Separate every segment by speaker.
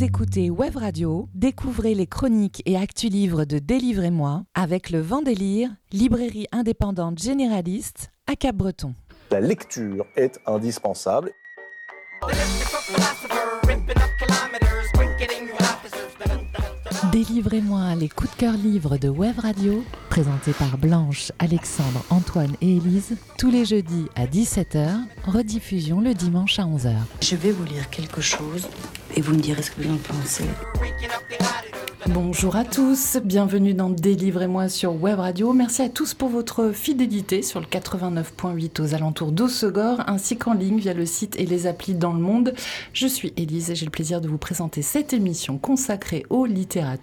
Speaker 1: Vous écoutez Web Radio, découvrez les chroniques et actus livres de Délivrez-moi avec le Vendélire, librairie indépendante généraliste à Cap-Breton.
Speaker 2: La lecture est indispensable.
Speaker 1: Délivrez-moi les coups de cœur livres de Web Radio, présentés par Blanche, Alexandre, Antoine et Élise, tous les jeudis à 17h, rediffusion le dimanche à 11h.
Speaker 3: Je vais vous lire quelque chose et vous me direz ce que vous en pensez.
Speaker 1: Bonjour à tous, bienvenue dans Délivrez-moi sur Web Radio. Merci à tous pour votre fidélité sur le 89.8 aux alentours d'Ossegor, ainsi qu'en ligne via le site et les applis dans le monde. Je suis Élise et j'ai le plaisir de vous présenter cette émission consacrée aux littératures,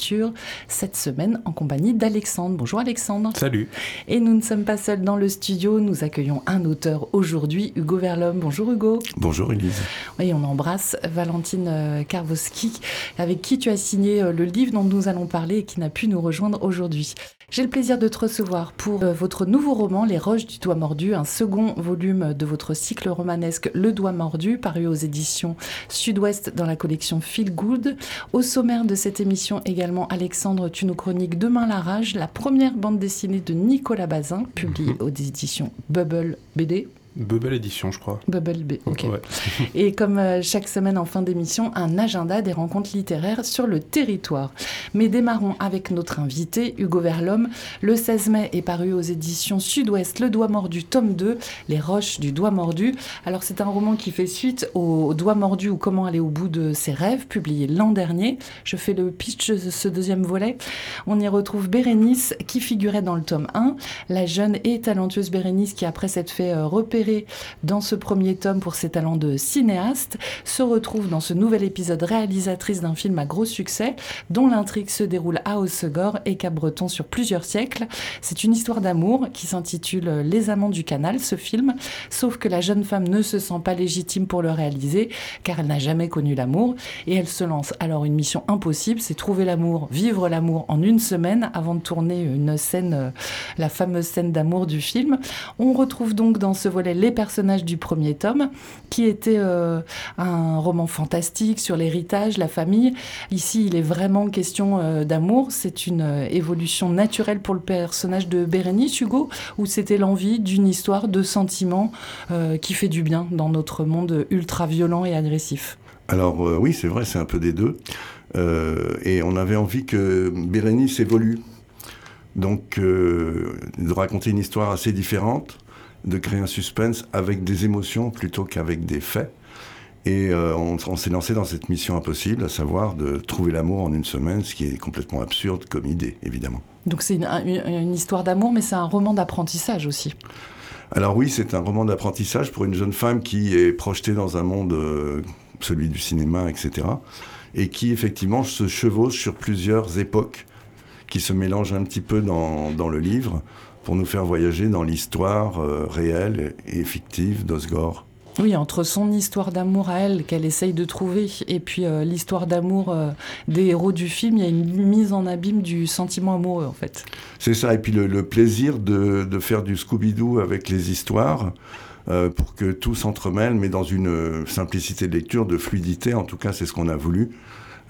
Speaker 1: cette semaine en compagnie d'Alexandre. Bonjour Alexandre.
Speaker 4: Salut.
Speaker 1: Et nous ne sommes pas seuls dans le studio, nous accueillons un auteur aujourd'hui, Hugo Verlhomme. Bonjour Hugo.
Speaker 4: Bonjour Élise.
Speaker 1: Oui, on embrasse Valentine euh, Karwoski, avec qui tu as signé euh, le livre dont nous allons parler et qui n'a pu nous rejoindre aujourd'hui. J'ai le plaisir de te recevoir pour euh, votre nouveau roman Les Roches du Doigt Mordu, un second volume de votre cycle romanesque Le Doigt Mordu, paru aux éditions Sud-Ouest dans la collection Feel Good. Au sommaire de cette émission également, Alexandre, tu nous chroniques Demain la rage, la première bande dessinée de Nicolas Bazin, publiée aux éditions Bubble BD.
Speaker 4: Bubble Édition, je crois.
Speaker 1: Bubble B, ok. Et comme euh, chaque semaine en fin d'émission, un agenda des rencontres littéraires sur le territoire. Mais démarrons avec notre invité, Hugo Verlhomme. Le 16 mai est paru aux éditions Sud-Ouest Le Doigt Mordu, tome 2, Les Roches du Doigt Mordu. Alors, c'est un roman qui fait suite au Doigt Mordu ou Comment aller au bout de ses rêves, publié l'an dernier. Je fais le pitch de ce deuxième volet. On y retrouve Bérénice, qui figurait dans le tome 1. La jeune et talentueuse Bérénice, qui après s'être fait euh, dans ce premier tome pour ses talents de cinéaste, se retrouve dans ce nouvel épisode réalisatrice d'un film à gros succès, dont l'intrigue se déroule à Hossegor et Cap-Breton sur plusieurs siècles. C'est une histoire d'amour qui s'intitule Les Amants du Canal, ce film, sauf que la jeune femme ne se sent pas légitime pour le réaliser, car elle n'a jamais connu l'amour, et elle se lance alors une mission impossible, c'est trouver l'amour, vivre l'amour en une semaine avant de tourner une scène, euh, la fameuse scène d'amour du film. On retrouve donc dans ce volet les personnages du premier tome, qui était euh, un roman fantastique sur l'héritage, la famille. Ici, il est vraiment question euh, d'amour. C'est une euh, évolution naturelle pour le personnage de Bérénice Hugo, où c'était l'envie d'une histoire de sentiments qui fait du bien dans notre monde ultra violent et agressif.
Speaker 4: Alors oui, c'est vrai, c'est un peu des deux. et on avait envie que Bérénice évolue. Donc, de raconter une histoire assez différente de créer un suspense avec des émotions plutôt qu'avec des faits. Et euh, on, s'est lancé dans cette mission impossible, à savoir de trouver l'amour en une semaine, ce qui est complètement absurde comme idée, évidemment.
Speaker 1: Donc c'est une, histoire d'amour, mais c'est un roman d'apprentissage aussi.
Speaker 4: Alors oui, c'est un roman d'apprentissage pour une jeune femme qui est projetée dans un monde, euh, celui du cinéma, etc., et qui effectivement se chevauche sur plusieurs époques qui se mélangent un petit peu dans, dans le livre pour nous faire voyager dans l'histoire euh, réelle et fictive d'Osgore.
Speaker 1: Oui, entre son histoire d'amour à elle qu'elle essaye de trouver et puis euh, l'histoire d'amour euh, des héros du film, il y a une mise en abîme du sentiment amoureux en fait.
Speaker 4: C'est ça, et puis le, plaisir de, de, faire du Scooby-Doo avec les histoires pour que tout s'entremêle, mais dans une simplicité de lecture, de fluidité, en tout cas c'est ce qu'on a voulu.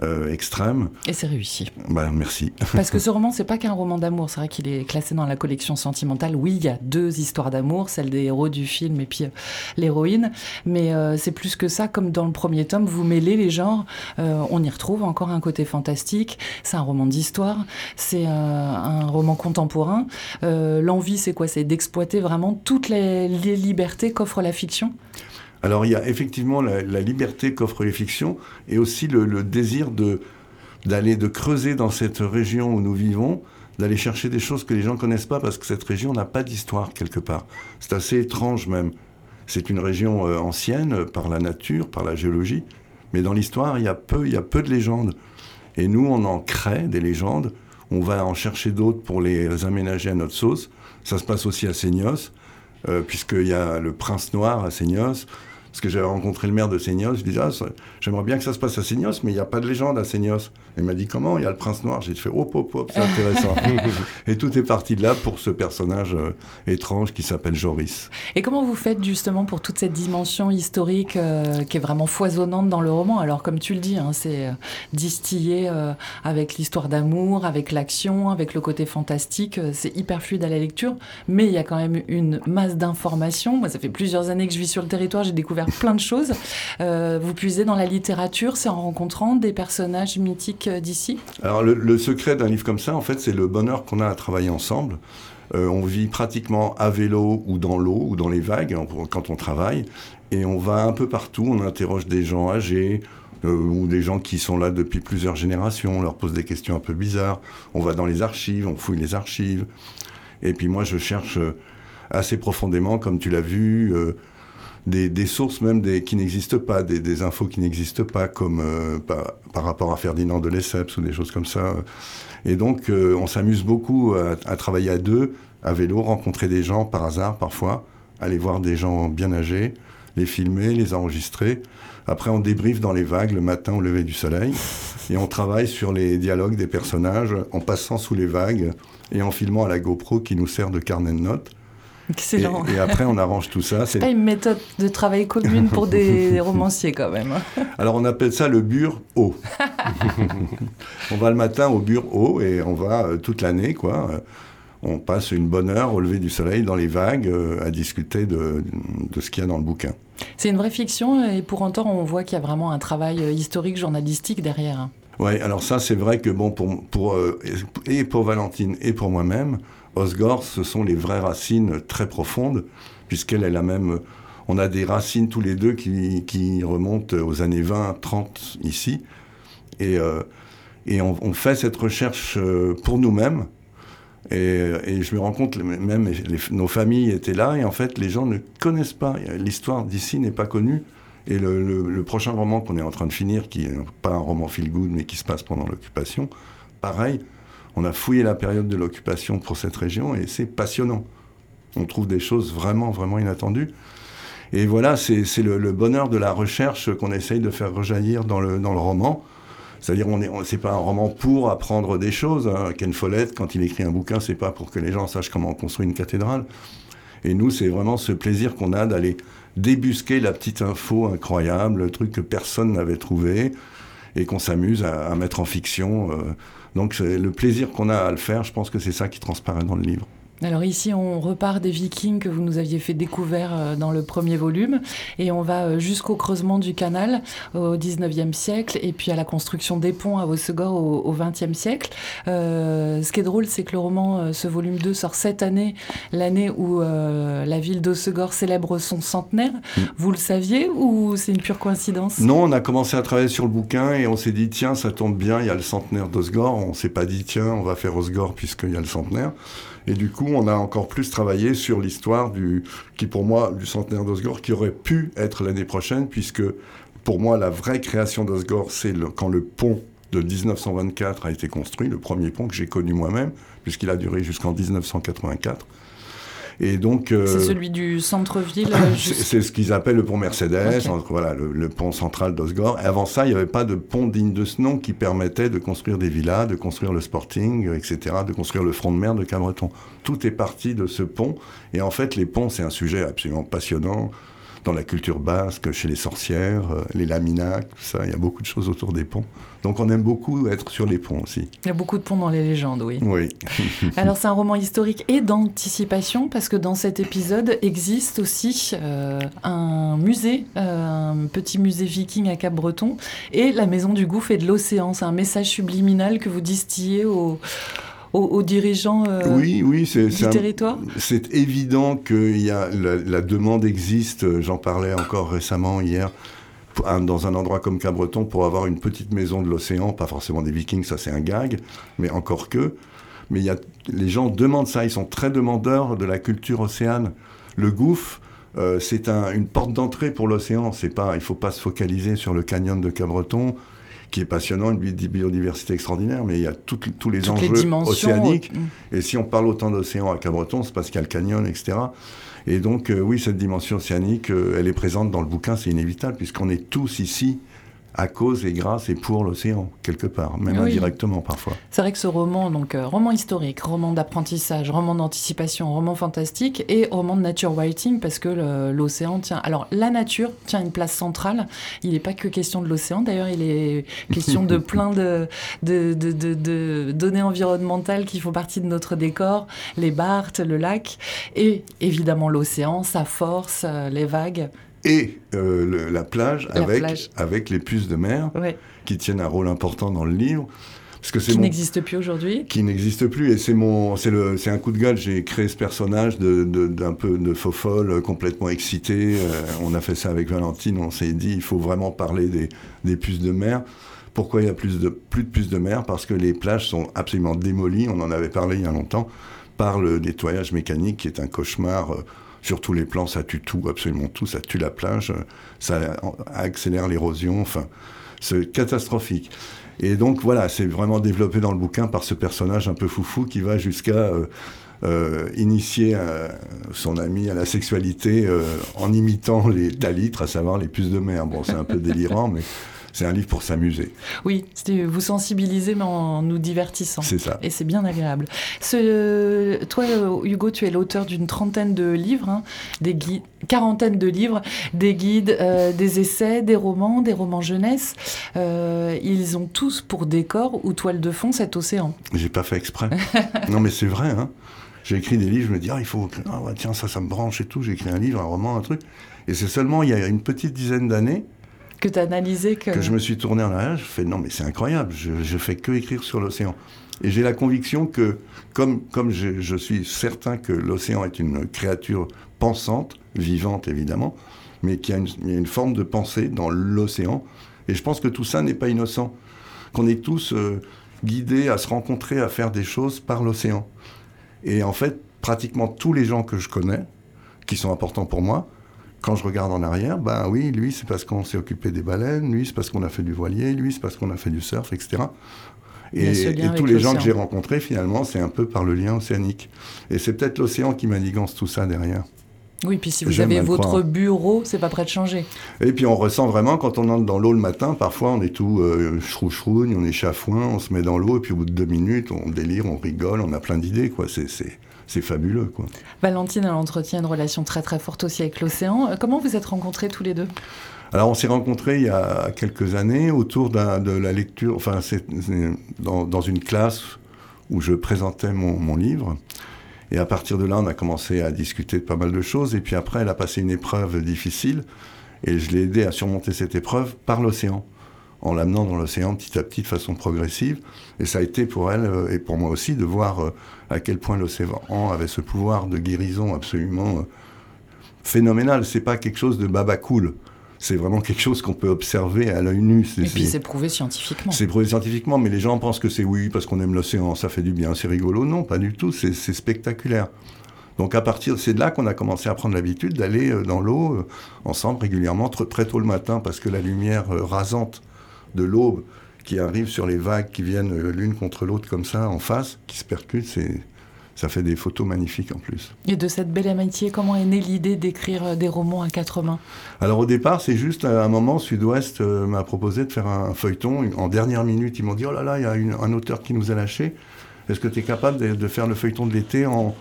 Speaker 4: Euh, extrême.
Speaker 1: Et c'est réussi.
Speaker 4: Bah, merci.
Speaker 1: Parce que ce roman, c'est pas qu'un roman d'amour. C'est vrai qu'il est classé dans la collection sentimentale. Oui, il y a deux histoires d'amour, celle des héros du film et puis euh, l'héroïne. Mais euh, c'est plus que ça. Comme dans le premier tome, vous mêlez les genres. on y retrouve encore un côté fantastique. C'est un roman d'histoire. C'est un roman contemporain. L'envie, c'est quoi? C'est d'exploiter vraiment toutes les, les libertés qu'offre la fiction?
Speaker 4: Alors il y a effectivement la, liberté qu'offrent les fictions et aussi le, désir d'aller de creuser dans cette région où nous vivons, d'aller chercher des choses que les gens connaissent pas parce que cette région n'a pas d'histoire quelque part. C'est assez étrange même. C'est une région euh, ancienne par la nature, par la géologie, mais dans l'histoire il y a peu, il y a peu de légendes. Et nous on en crée des légendes. On va en chercher d'autres pour les aménager à notre sauce. Ça se passe aussi à Seignos, puisqu'il y a le prince noir à Seignos Parce que j'avais rencontré le maire de Seignos, je disais, ah, j'aimerais bien que ça se passe à Seignos, mais il n'y a pas de légende à Seignos. Il m'a dit, comment? Il y a le prince noir. J'ai fait, hop, hop, hop, c'est intéressant. et tout est parti de là pour ce personnage euh, étrange qui s'appelle Joris.
Speaker 1: Et comment vous faites justement pour toute cette dimension historique euh, qui est vraiment foisonnante dans le roman? Alors, comme tu le dis, hein, c'est euh, distillé avec l'histoire d'amour, avec l'action, avec le côté fantastique. c'est hyper fluide à la lecture, mais il y a quand même une masse d'informations. Moi, ça fait plusieurs années que je vis sur le territoire, j'ai découvert plein de choses. Euh, vous puisez dans la littérature, c'est en rencontrant des personnages mythiques euh, d'ici
Speaker 4: Alors le, secret d'un livre comme ça, en fait, c'est le bonheur qu'on a à travailler ensemble. Euh, on vit pratiquement à vélo ou dans l'eau ou dans les vagues quand on travaille. Et on va un peu partout, on interroge des gens âgés, ou des gens qui sont là depuis plusieurs générations, on leur pose des questions un peu bizarres. On va dans les archives, on fouille les archives. Et puis moi, je cherche assez profondément, comme tu l'as vu, des, sources même des, qui n'existent pas, des, infos qui n'existent pas, comme euh, par, rapport à Ferdinand de Lesseps ou des choses comme ça. Et donc, euh, on s'amuse beaucoup à, travailler à deux, à vélo, rencontrer des gens par hasard parfois, aller voir des gens bien âgés, les filmer, les enregistrer. Après, on débriefe dans les vagues le matin au lever du soleil. Et on travaille sur les dialogues des personnages en passant sous les vagues et en filmant à la GoPro qui nous sert de carnet de notes.
Speaker 1: Excellent.
Speaker 4: Et, après, on arrange tout ça.
Speaker 1: C'est pas une méthode de travail commune pour des, romanciers quand même.
Speaker 4: Alors, on appelle ça le bur haut. on va le matin au bur haut et on va euh, toute l'année, quoi. On passe une bonne heure au lever du soleil dans les vagues euh, à discuter de, de ce qu'il y a dans le bouquin.
Speaker 1: C'est une vraie fiction et pour autant, on voit qu'il y a vraiment un travail euh, historique, journalistique derrière.
Speaker 4: Oui, alors ça, c'est vrai que bon, pour, pour, et pour Valentine et pour moi-même, Osgore, ce sont les vraies racines très profondes, puisqu'elle est la même. On a des racines tous les deux qui, remontent aux années 20, 30 ici. Et, euh, on, fait cette recherche euh, pour nous-mêmes. Et, je me rends compte, même nos familles étaient là, et en fait, les gens ne connaissent pas. L'histoire d'ici n'est pas connue. Et le, prochain roman qu'on est en train de finir, qui n'est pas un roman feel-good, mais qui se passe pendant l'occupation, pareil, on a fouillé la période de l'occupation pour cette région et c'est passionnant. On trouve des choses vraiment, vraiment inattendues. Et voilà, c'est le, bonheur de la recherche qu'on essaye de faire rejaillir dans le, dans le roman. C'est-à-dire, on n'est pas un roman pour apprendre des choses. Hein. Ken Follett, quand il écrit un bouquin, c'est pas pour que les gens sachent comment on construit une cathédrale. Et nous, c'est vraiment ce plaisir qu'on a d'aller débusquer la petite info incroyable, le truc que personne n'avait trouvé, et qu'on s'amuse à, mettre en fiction. Euh, donc le plaisir qu'on a à le faire, je pense que c'est ça qui transparaît dans le livre.
Speaker 1: Alors ici, on repart des Vikings que vous nous aviez fait découvrir euh, dans le premier volume, et on va euh, jusqu'au creusement du canal au 19e siècle, et puis à la construction des ponts à Hossegor au, 20e siècle. Euh, ce qui est drôle, c'est que le roman, ce volume 2, sort cette année, l'année où la ville d'Hossegor célèbre son centenaire. Mm. Vous le saviez ou c'est une pure coïncidence?
Speaker 4: Non, on a commencé à travailler sur le bouquin et on s'est dit, tiens, ça tombe bien, il y a le centenaire d'Osgore. On s'est pas dit, tiens, on va faire Osgore puisqu'il y a le centenaire. Et du coup, on a encore plus travaillé sur l'histoire du, qui pour moi, du centenaire d'Osgore, qui aurait pu être l'année prochaine, puisque pour moi, la vraie création d'Osgore, c'est quand le pont de 1924 a été construit, le premier pont que j'ai connu moi-même, puisqu'il a duré jusqu'en 1984.
Speaker 1: Et donc, euh, c'est celui du centre-ville. Euh,
Speaker 4: c'est ce qu'ils appellent le pont Mercedes, voilà, le, pont central d'Osgore. Et avant ça, il n'y avait pas de pont digne de ce nom qui permettait de construire des villas, de construire le Sporting, etc., de construire le front de mer de Cabreton. Tout est parti de ce pont. Et en fait, les ponts, c'est un sujet absolument passionnant dans la culture basque, chez les sorcières, euh, les laminacs, tout ça. Il y a beaucoup de choses autour des ponts. Donc on aime beaucoup être sur les ponts aussi.
Speaker 1: Il y a beaucoup de ponts dans les légendes, oui.
Speaker 4: Oui.
Speaker 1: Alors c'est un roman historique et d'anticipation parce que dans cet épisode existe aussi euh, un musée, euh, un petit musée viking à Cap-Breton et la maison du gouffre et de l'océan. C'est un message subliminal que vous distillez au aux, dirigeants euh, oui, oui, c'est, du territoire?
Speaker 4: C'est évident que y a, la, demande existe, j'en parlais encore récemment hier, dans un endroit comme Cabreton, pour avoir une petite maison de l'océan, pas forcément des vikings, ça c'est un gag, mais encore que. Mais y a, les gens demandent ça, ils sont très demandeurs de la culture océane. Le gouffre, euh, c'est un, une porte d'entrée pour l'océan. C'est pas, il faut pas se focaliser sur le canyon de Cabreton qui est passionnant, une biodiversité extraordinaire, mais il y a tous les
Speaker 1: Toutes
Speaker 4: enjeux
Speaker 1: les
Speaker 4: océaniques.
Speaker 1: mm.
Speaker 4: Et si on parle autant d'océan à Cabreton, c'est parce qu'il y a le canyon, etc. Et donc, euh, oui, cette dimension océanique, euh, elle est présente dans le bouquin, c'est inévitable, puisqu'on est tous ici à cause et grâce et pour l'océan, quelque part, même
Speaker 1: Oui.
Speaker 4: indirectement parfois.
Speaker 1: C'est vrai que ce roman, donc euh, roman historique, roman d'apprentissage, roman d'anticipation, roman fantastique et roman de nature writing parce que l'océan tient. Alors la nature tient une place centrale. Il n'est pas que question de l'océan. D'ailleurs, il est question de plein de, de, de- de- de données environnementales qui font partie de notre décor, les barthes, le lac et évidemment l'océan, sa force, euh, les vagues.
Speaker 4: Et euh, le- la plage,
Speaker 1: La
Speaker 4: avec,
Speaker 1: plage.
Speaker 4: avec les puces de mer,
Speaker 1: Ouais,
Speaker 4: qui tiennent un rôle important dans le livre. Parce que
Speaker 1: qui n'existe plus aujourd'hui.
Speaker 4: qui n'existe plus. Et c'est mon c'est le c'est un coup de gueule. J'ai créé ce personnage de d'un peu de faux folle complètement excité. Euh, on a fait ça avec Valentine. On s'est dit il faut vraiment parler des des puces de mer. Pourquoi il y a plus de plus de puces de mer? Parce que les plages sont absolument démolies. On en avait parlé il y a longtemps par le nettoyage mécanique qui est un cauchemar euh, sur tous les plans, ça tue tout, absolument tout, ça tue la plage, ça accélère l'érosion, enfin, c'est catastrophique. Et donc voilà, c'est vraiment développé dans le bouquin par ce personnage un peu foufou qui va jusqu'à euh, euh, initier euh, son ami à la sexualité en imitant les talitres, à savoir les puces de mer. Bon, c'est un peu délirant, mais c'est un livre pour s'amuser.
Speaker 1: Oui, c'était vous sensibiliser mais en nous divertissant.
Speaker 4: C'est ça.
Speaker 1: Et c'est bien agréable. Ce, toi, euh, Hugo, tu es l'auteur d'une trentaine de livres, hein, des guides, quarantaine de livres, des guides, euh, des essais, des romans, des romans jeunesse. Euh, ils ont tous pour décor ou toile de fond cet océan.
Speaker 4: J'ai pas fait exprès. non, mais c'est vrai, hein. J'ai écrit des livres, je me dis, ah, il faut. Ah, ouais, tiens, ça, ça me branche et tout. J'ai écrit un livre, un roman, un truc. Et c'est seulement il y a une petite dizaine d'années
Speaker 1: Que tu as analysé que...
Speaker 4: je me suis tourné en arrière. Je fais, non, mais c'est incroyable. Je, je fais que écrire sur l'océan. Et j'ai la conviction que, comme, comme je, suis certain que l'océan est une créature pensante, vivante évidemment, mais qu'il y a une, il y a une forme de pensée dans l'océan. Et je pense que tout ça n'est pas innocent. Qu'on est tous euh, guidés à se rencontrer, à faire des choses par l'océan. Et en fait, pratiquement tous les gens que je connais, qui sont importants pour moi, quand je regarde en arrière, ben oui, lui, c'est parce qu'on s'est occupé des baleines, lui, c'est parce qu'on a fait du voilier, lui, c'est parce qu'on a fait du surf, etc. Et, tous les gens que j'ai rencontrés, finalement, c'est un peu par le lien océanique. Et c'est peut-être l'océan qui manigance tout ça derrière.
Speaker 1: Oui, puis si vous
Speaker 4: J'aime
Speaker 1: avez votre bureau, c'est pas prêt de changer.
Speaker 4: Et puis on ressent vraiment, quand on entre dans l'eau le matin, parfois on est tout euh, chrou-chrougne, on est chafouin, on se met dans l'eau, et puis au bout de deux minutes, on délire, on rigole, on a plein d'idées, quoi. C'est- C'est c'est fabuleux, quoi.
Speaker 1: Valentine, elle entretient une relation très très forte aussi avec l'océan. Euh, Comment vous êtes rencontrés tous les deux?
Speaker 4: Alors, on s'est rencontrés il y a quelques années autour de la lecture, enfin, c'est dans, dans une classe où je présentais mon, mon livre. Et à partir de là, on a commencé à discuter de pas mal de choses. Et puis après, elle a passé une épreuve difficile. Et je l'ai aidé à surmonter cette épreuve par l'océan, en l'amenant dans l'océan petit à petit, de façon progressive. Et ça a été pour elle euh, et pour moi aussi de voir euh, à quel point l'océan avait ce pouvoir de guérison absolument euh, phénoménal. C'est pas quelque chose de baba cool. C'est vraiment quelque chose qu'on peut observer à l'œil nu.
Speaker 1: Et puis
Speaker 4: c'est-
Speaker 1: prouvé scientifiquement.
Speaker 4: c'est prouvé scientifiquement, mais les gens pensent que c'est oui, parce qu'on aime l'océan, ça fait du bien, c'est rigolo. Non, pas du tout, c'est spectaculaire. Donc à partir, c'est de là qu'on a commencé à prendre l'habitude d'aller dans l'eau ensemble régulièrement, tr- très tôt le matin, parce que la lumière rasante de l'aube qui arrive sur les vagues qui viennent euh, l'une contre l'autre comme ça, en face, qui se percutent, c'est ça fait des photos magnifiques en plus.
Speaker 1: Et de cette belle amitié, comment est née l'idée d'écrire euh, des romans à quatre mains?
Speaker 4: Alors au départ, c'est juste à un moment, Sud-Ouest euh, m'a proposé de faire un feuilleton. En dernière minute, ils m'ont dit, oh là là, il y a une- un auteur qui nous a lâchés. Est-ce que tu es capable de, de faire le feuilleton de l'été en,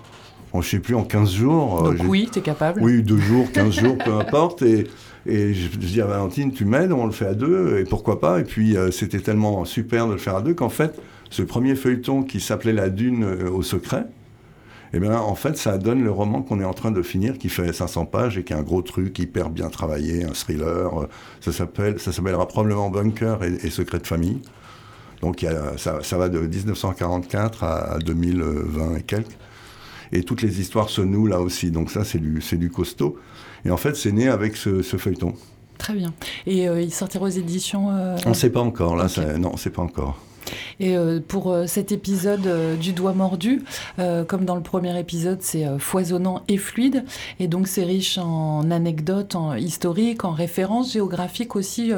Speaker 4: en, je sais plus, en 15 jours? Euh,
Speaker 1: Donc oui, tu es capable.
Speaker 4: Oui, deux jours, 15 jours, peu importe. Et, et je, dis à Valentine, tu m'aides, on le fait à deux, et pourquoi pas. Et puis euh, c'était tellement super de le faire à deux qu'en fait, ce premier feuilleton qui s'appelait La Dune euh, au secret, eh bien, en fait, ça donne le roman qu'on est en train de finir, qui fait 500 pages et qui est un gros truc hyper bien travaillé, un thriller. euh, Ça s'appelle, ça s'appellera probablement Bunker et, et Secret de famille. Donc, ça, va de 1944 à 2020 et quelques. Et toutes les histoires se nouent là aussi. Donc ça, c'est du costaud. Et en fait, c'est né avec ce, ce feuilleton.
Speaker 1: Très bien. Et euh, il sortira aux éditions. euh,
Speaker 4: On ne sait pas encore, là. Ça- non, on ne sait pas encore.
Speaker 1: Et euh, pour euh, cet épisode euh, du doigt mordu, comme dans le premier épisode, c'est foisonnant et fluide. Et donc, c'est riche en anecdotes, en historiques, en références géographiques aussi.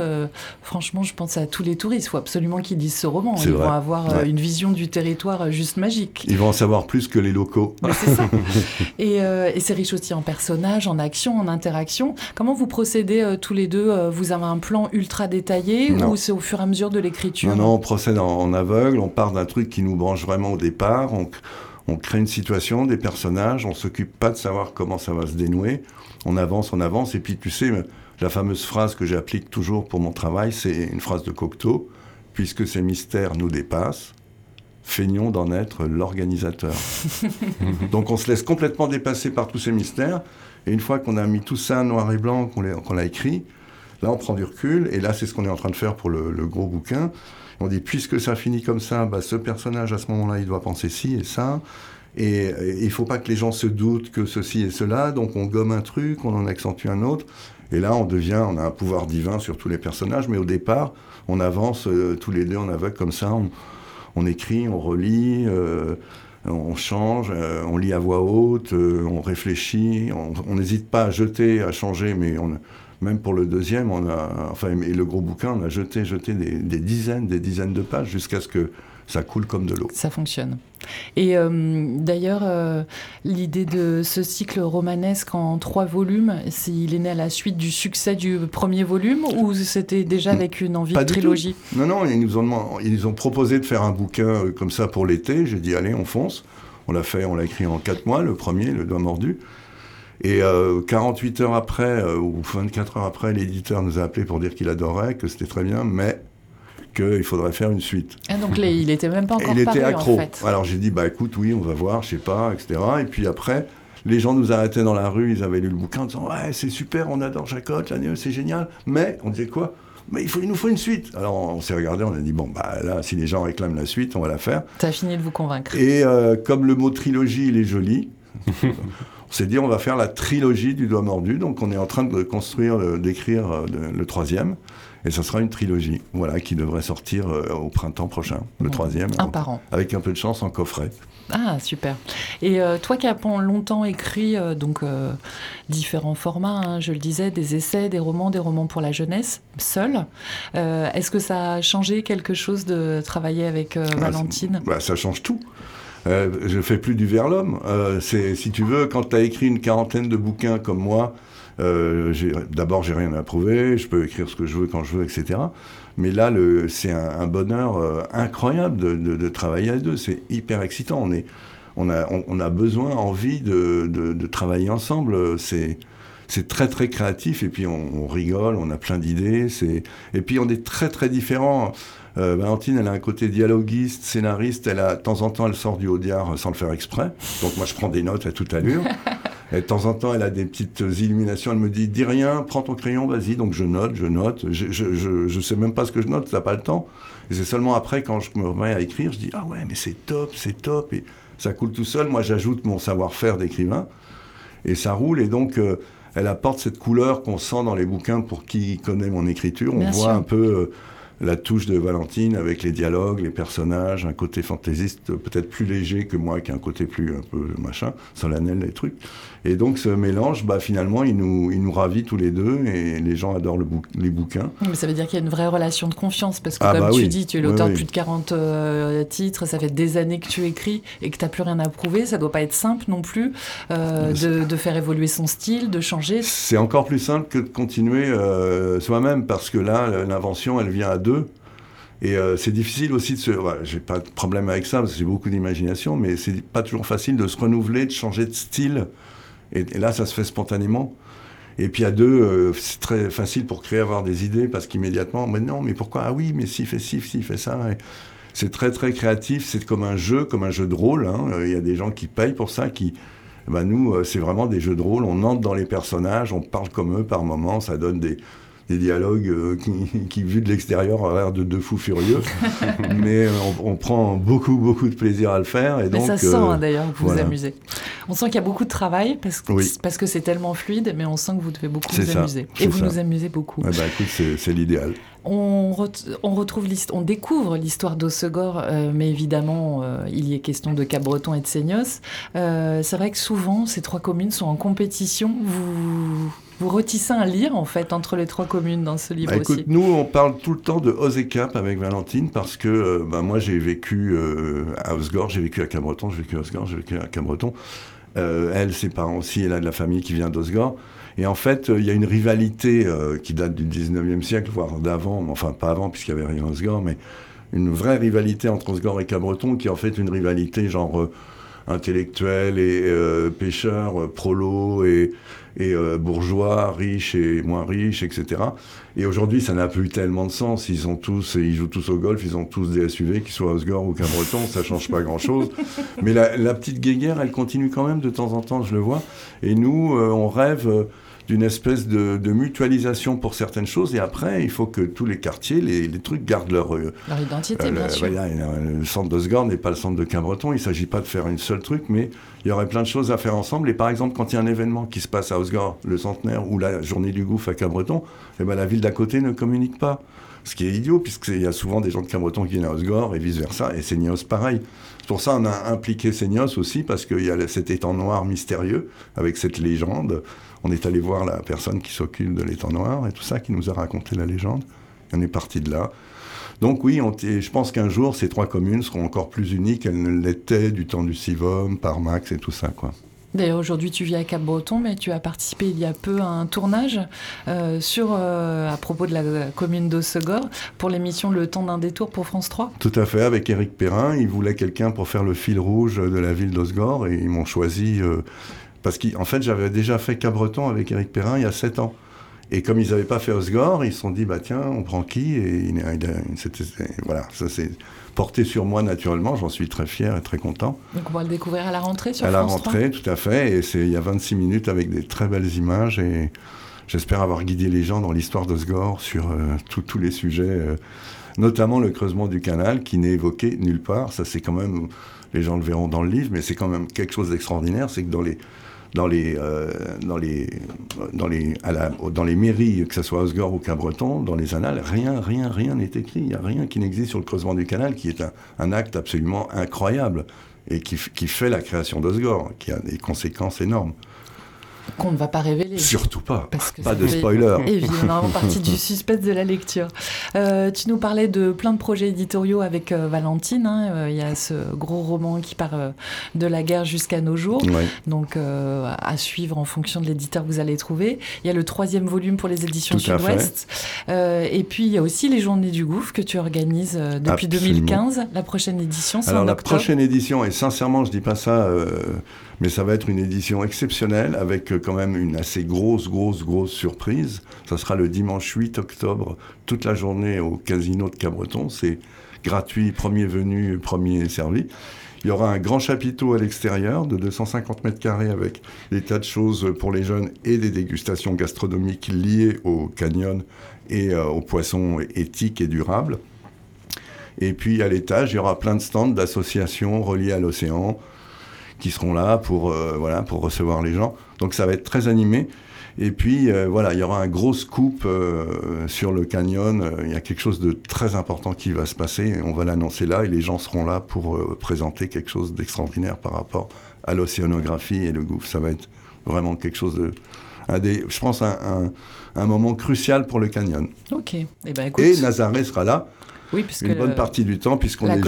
Speaker 1: franchement, je pense à tous les touristes. Il faut absolument qu'ils lisent ce roman. Ils vont avoir une vision du territoire juste magique.
Speaker 4: Ils vont en savoir plus que les locaux.
Speaker 1: C'est ça. et, et c'est riche aussi en personnages, en actions, en interactions. Comment vous procédez tous les deux Vous avez un plan ultra détaillé ou c'est au fur et à mesure de l'écriture?
Speaker 4: Non, non, on procède en aveugle, on part d'un truc qui nous branche vraiment au départ, on, crée une situation, des personnages, on s'occupe pas de savoir comment ça va se dénouer, on avance, on avance, et puis tu sais, la fameuse phrase que j'applique toujours pour mon travail, c'est une phrase de Cocteau, puisque ces mystères nous dépassent, feignons d'en être l'organisateur. Donc on se laisse complètement dépasser par tous ces mystères, et une fois qu'on a mis tout ça noir et blanc, qu'on l'a écrit, là on prend du recul, et là c'est ce qu'on est en train de faire pour le gros bouquin, on dit, puisque ça finit comme ça, bah, ce personnage, à ce moment-là, il doit penser ci et ça. Et il ne faut pas que les gens se doutent que ceci et cela, donc on gomme un truc, on en accentue un autre. Et là, on devient, on a un pouvoir divin sur tous les personnages, mais au départ, on avance euh, tous les deux en aveugle comme ça, on, écrit, on relit, euh, on change, euh, on lit à voix haute, on réfléchit, on n'hésite pas à jeter, à changer, mais on, même pour le deuxième, on a, enfin, et le gros bouquin, on a jeté, jeté des, dizaines, des dizaines de pages jusqu'à ce que ça coule comme de l'eau.
Speaker 1: Ça fonctionne. Et euh, d'ailleurs, euh, l'idée de ce cycle romanesque en trois volumes, il est né à la suite du succès du premier volume ou c'était déjà avec une envie de trilogie?
Speaker 4: Non, non, ils nous, ont, ils nous ont proposé de faire un bouquin euh, comme ça pour l'été. J'ai dit, allez, on fonce. On l'a fait, on l'a écrit en quatre mois, le premier, Le Doigt Mordu. Et 48 euh, heures après, euh, ou 24 heures après, l'éditeur nous a appelé pour dire qu'il adorait, que c'était très bien, mais qu'il faudrait faire une suite.
Speaker 1: Ah, donc il était même pas encore
Speaker 4: Il était accro. En fait. Alors j'ai dit, bah écoute, oui, on va voir, je sais pas, etc. Et puis après, les gens nous arrêtaient dans la rue, ils avaient lu le bouquin en disant, ouais, c'est super, on adore Jacotte, c'est génial, mais on disait quoi? Mais il, faut, il nous faut une suite. Alors on s'est regardé, on a dit, bon, bah là, si les gens réclament la suite, on va la faire.
Speaker 1: Tu as fini de vous convaincre.
Speaker 4: Et euh, comme le mot trilogie, il est joli, on s'est dit on va faire la trilogie du doigt mordu. Donc on est en train de construire, d'écrire euh, le troisième. Et ce sera une trilogie, voilà, qui devrait sortir euh, au printemps prochain, le troisième.
Speaker 1: Un par an.
Speaker 4: Avec un peu de chance en coffret.
Speaker 1: Ah, super. Et euh, toi qui as longtemps écrit donc différents formats, hein, je le disais, des essais, des romans, des romans pour la jeunesse, seul, est-ce que ça a changé quelque chose de travailler avec ah, Valentine?
Speaker 4: bah, Ça change tout. Euh, je fais plus du vers l'homme. Euh, si tu veux, quand tu as écrit une quarantaine de bouquins comme moi, euh, d'abord, j'ai rien à prouver, je peux écrire ce que je veux quand je veux, etc. Mais là, c'est un, bonheur euh, incroyable de, travailler à deux. C'est hyper excitant. On, a, besoin, envie de, travailler ensemble. C'est c'est très très créatif et puis on, on, rigole, on a plein d'idées. Et puis on est très très différents. Euh, Valentine, elle a un côté dialoguiste, scénariste. Elle a, de temps en temps, elle sort du Audiard sans le faire exprès. Donc moi, je prends des notes à toute allure. Et de temps en temps, elle a des petites illuminations. Elle me dit, dis rien, prends ton crayon, vas-y. Donc je note, je note. Je, je, je, sais même pas ce que je note, ça pas le temps. Et c'est seulement après, quand je me remets à écrire, je dis, ah ouais, mais c'est top, c'est top. Et ça coule tout seul. Moi, j'ajoute mon savoir-faire d'écrivain. Et ça roule. Et donc, euh, elle apporte cette couleur qu'on sent dans les bouquins pour qui connaît mon écriture. On voit un peu... Euh, la touche de Valentine avec les dialogues, les personnages, un côté fantaisiste peut-être plus léger que moi, qui a un côté plus un peu machin, solennel, les trucs. Et donc ce mélange, bah, finalement, il nous, il nous ravit tous les deux et les gens adorent le les bouquins.
Speaker 1: Mais ça veut dire qu'il y a une vraie relation de confiance parce que ah, comme bah tu dis, tu es l'auteur de plus de 40 euh, titres, ça fait des années que tu écris et que tu n'as plus rien à prouver. Ça doit pas être simple non plus euh, de, de, faire évoluer son style, de changer.
Speaker 4: C'est encore plus simple que de continuer euh, soi-même parce que là, l'invention, elle vient à deux. Et c'est difficile aussi de se. Voilà, j'ai pas de problème avec ça parce que j'ai beaucoup d'imagination, mais c'est pas toujours facile de se renouveler, de changer de style. Et, là, ça se fait spontanément. Et puis à deux, euh, c'est très facile pour créer, avoir des idées, parce qu'immédiatement, mais non, mais pourquoi? Ah oui, mais si, fait ci, si, fait ça. c'est très très créatif, c'est comme un jeu, comme un jeu de rôle. Hein. Il y a des gens qui payent pour ça, qui... Ben nous, euh, c'est vraiment des jeux de rôle, on entre dans les personnages, on parle comme eux par moments, ça donne des, des dialogues euh, qui, qui, vus de l'extérieur, ont l'air de deux fous furieux. mais on, on, prend beaucoup, beaucoup de plaisir à le faire. Et
Speaker 1: mais
Speaker 4: donc,
Speaker 1: ça sent
Speaker 4: euh,
Speaker 1: hein, d'ailleurs que vous
Speaker 4: voilà.
Speaker 1: vous amusez. On sent qu'il y a beaucoup de travail parce que
Speaker 4: Oui.
Speaker 1: parce que c'est tellement fluide, mais on sent que vous devez beaucoup vous
Speaker 4: ça,
Speaker 1: amuser. Et vous
Speaker 4: ça.
Speaker 1: nous amusez beaucoup.
Speaker 4: eh ben, écoute, c'est l'idéal.
Speaker 1: On, ret- on retrouve on découvre l'histoire d'Ossegor, euh, mais évidemment, euh, il y est question de Cap-Breton et de Seignos. Euh, c'est vrai que souvent, ces trois communes sont en compétition. Vous, vous retissez un lien, en fait, entre les trois communes dans ce livre
Speaker 4: Bah, écoute,
Speaker 1: aussi.
Speaker 4: nous, on parle tout le temps de Oz et Cap avec Valentine parce que euh, bah, moi, j'ai vécu euh, à Osgore, j'ai vécu à Cabreton, j'ai vécu à Osgore, j'ai vécu à Cabreton. Euh, elle, ses parents aussi, elle a de la famille qui vient d'Osgore. Et en fait, euh, il y a une rivalité euh, qui date du 19e siècle, voire d'avant, enfin pas avant, puisqu'il n'y avait rien à Osgore, mais une vraie rivalité entre Osgore et Cabreton, qui est en fait une rivalité genre euh, intellectuelle et euh, pêcheur, euh, prolo et, et euh, bourgeois, riches et moins riches, etc. Et aujourd'hui, ça n'a plus tellement de sens. Ils sont tous, ils jouent tous au golf, ils ont tous des SUV, qu'ils soient Osgore ou Cabreton, ça change pas grand-chose. Mais la, la petite guéguerre, elle continue quand même de temps en temps, je le vois. Et nous, euh, on rêve euh, d'une espèce de, de mutualisation pour certaines choses. Et après, il faut que tous les quartiers, les, les trucs gardent leur, euh,
Speaker 1: Leur identité,
Speaker 4: euh,
Speaker 1: bien
Speaker 4: le,
Speaker 1: sûr.
Speaker 4: le centre d'Osgore n'est pas le centre de Cabreton. Il ne s'agit pas de faire une seule truc, mais il y aurait plein de choses à faire ensemble. Et par exemple, quand il y a un événement qui se passe à Osgore, le centenaire ou la journée du gouffre à Cabreton, eh ben, la ville d'à côté ne communique pas. Ce qui est idiot, puisqu'il y a souvent des gens de Cabreton qui viennent à Osgore et vice-versa. Et Seignos, pareil. C'est pour ça qu'on a impliqué Seignos aussi, parce qu'il y a cet étang noir mystérieux, avec cette légende. On est allé voir la personne qui s'occupe de l'étang noir et tout ça, qui nous a raconté la légende. Et on est parti de là. Donc oui, on je pense qu'un jour, ces trois communes seront encore plus unies qu'elles ne l'étaient du temps du Civom, par Max et tout ça. Quoi.
Speaker 1: D'ailleurs, aujourd'hui, tu vis à Cap-Breton, mais tu as participé il y a peu à un tournage euh, sur, euh, à propos de la commune d'Ossegor pour l'émission Le temps d'un détour pour France 3.
Speaker 4: Tout à fait, avec Éric Perrin, ils voulaient quelqu'un pour faire le fil rouge de la ville d'Osgore et ils m'ont choisi euh, parce qu'en fait j'avais déjà fait Cabreton avec Éric Perrin il y a sept ans. Et comme ils n'avaient pas fait Osgore, ils se sont dit bah tiens on prend qui? Et il, il voilà, ça s'est porté sur moi naturellement. J'en suis très fier et très content.
Speaker 1: Donc, on va le découvrir à la rentrée sur
Speaker 4: à la rentrée, tout à fait. Et c'est il y a 26 minutes avec des très belles images et j'espère avoir guidé les gens dans l'histoire d'Osgore sur euh, tous- tous les sujets, euh, notamment le creusement du canal qui n'est évoqué nulle part. Ça, c'est quand même, les gens le verront dans le livre, mais c'est quand même quelque chose d'extraordinaire. C'est que dans les dans les, euh, dans les, dans les, à dans les mairies, que ce soit Osgore ou Cabreton, dans les annales, rien, rien, rien n'est écrit. Il n'y a rien qui n'existe sur le creusement du canal, qui est un, acte absolument incroyable et qui, qui fait la création d'Osgore, qui a des conséquences énormes.
Speaker 1: 3, qu'on ne va pas révéler.
Speaker 4: Surtout pas.
Speaker 1: Parce que
Speaker 4: Pas de spoiler.
Speaker 1: Évidemment, partie du suspense de la lecture. Euh, tu nous parlais de plein de projets éditoriaux avec euh, Valentine. hein. Euh, Il y a ce gros roman qui part de la guerre jusqu'à nos jours. Donc, à suivre en fonction de l'éditeur que vous allez trouver. Il y a le troisième volume pour les éditions Sud-Ouest. Et puis, il y a aussi les Journées du Gouffre que tu organises depuis
Speaker 4: Absolument.
Speaker 1: 2015. La prochaine édition, c'est
Speaker 4: Alors
Speaker 1: en
Speaker 4: la
Speaker 1: octobre.
Speaker 4: prochaine édition, et sincèrement je dis pas ça, mais ça va être une édition exceptionnelle avec euh, quand même une assez grosse, grosse, grosse surprise. Ça sera le dimanche 8 octobre, toute la journée au casino de Cabreton. C'est gratuit, premier venu, premier servi. Il y aura un grand chapiteau à l'extérieur de 250 mètres carrés avec des tas de choses pour les jeunes et des dégustations gastronomiques liées au canyon et euh, aux poissons éthiques et durables. Et puis à l'étage, il y aura plein de stands d'associations reliées à l'océan qui seront là pour, euh, voilà, pour recevoir les gens. Donc ça va être très animé. Et puis euh, voilà, il y aura un gros scoop euh, sur le canyon. Euh, Il y a quelque chose de très important qui va se passer. On va l'annoncer là et les gens seront là pour présenter quelque chose d'extraordinaire par rapport à l'océanographie et le gouffre. Ça va être vraiment quelque chose de... Un des, je pense un, un, un moment crucial pour le canyon.
Speaker 1: Ok. Eh ben, écoute,
Speaker 4: Et Nazaré sera là
Speaker 1: oui, puisque
Speaker 4: une bonne partie du temps puisqu'on est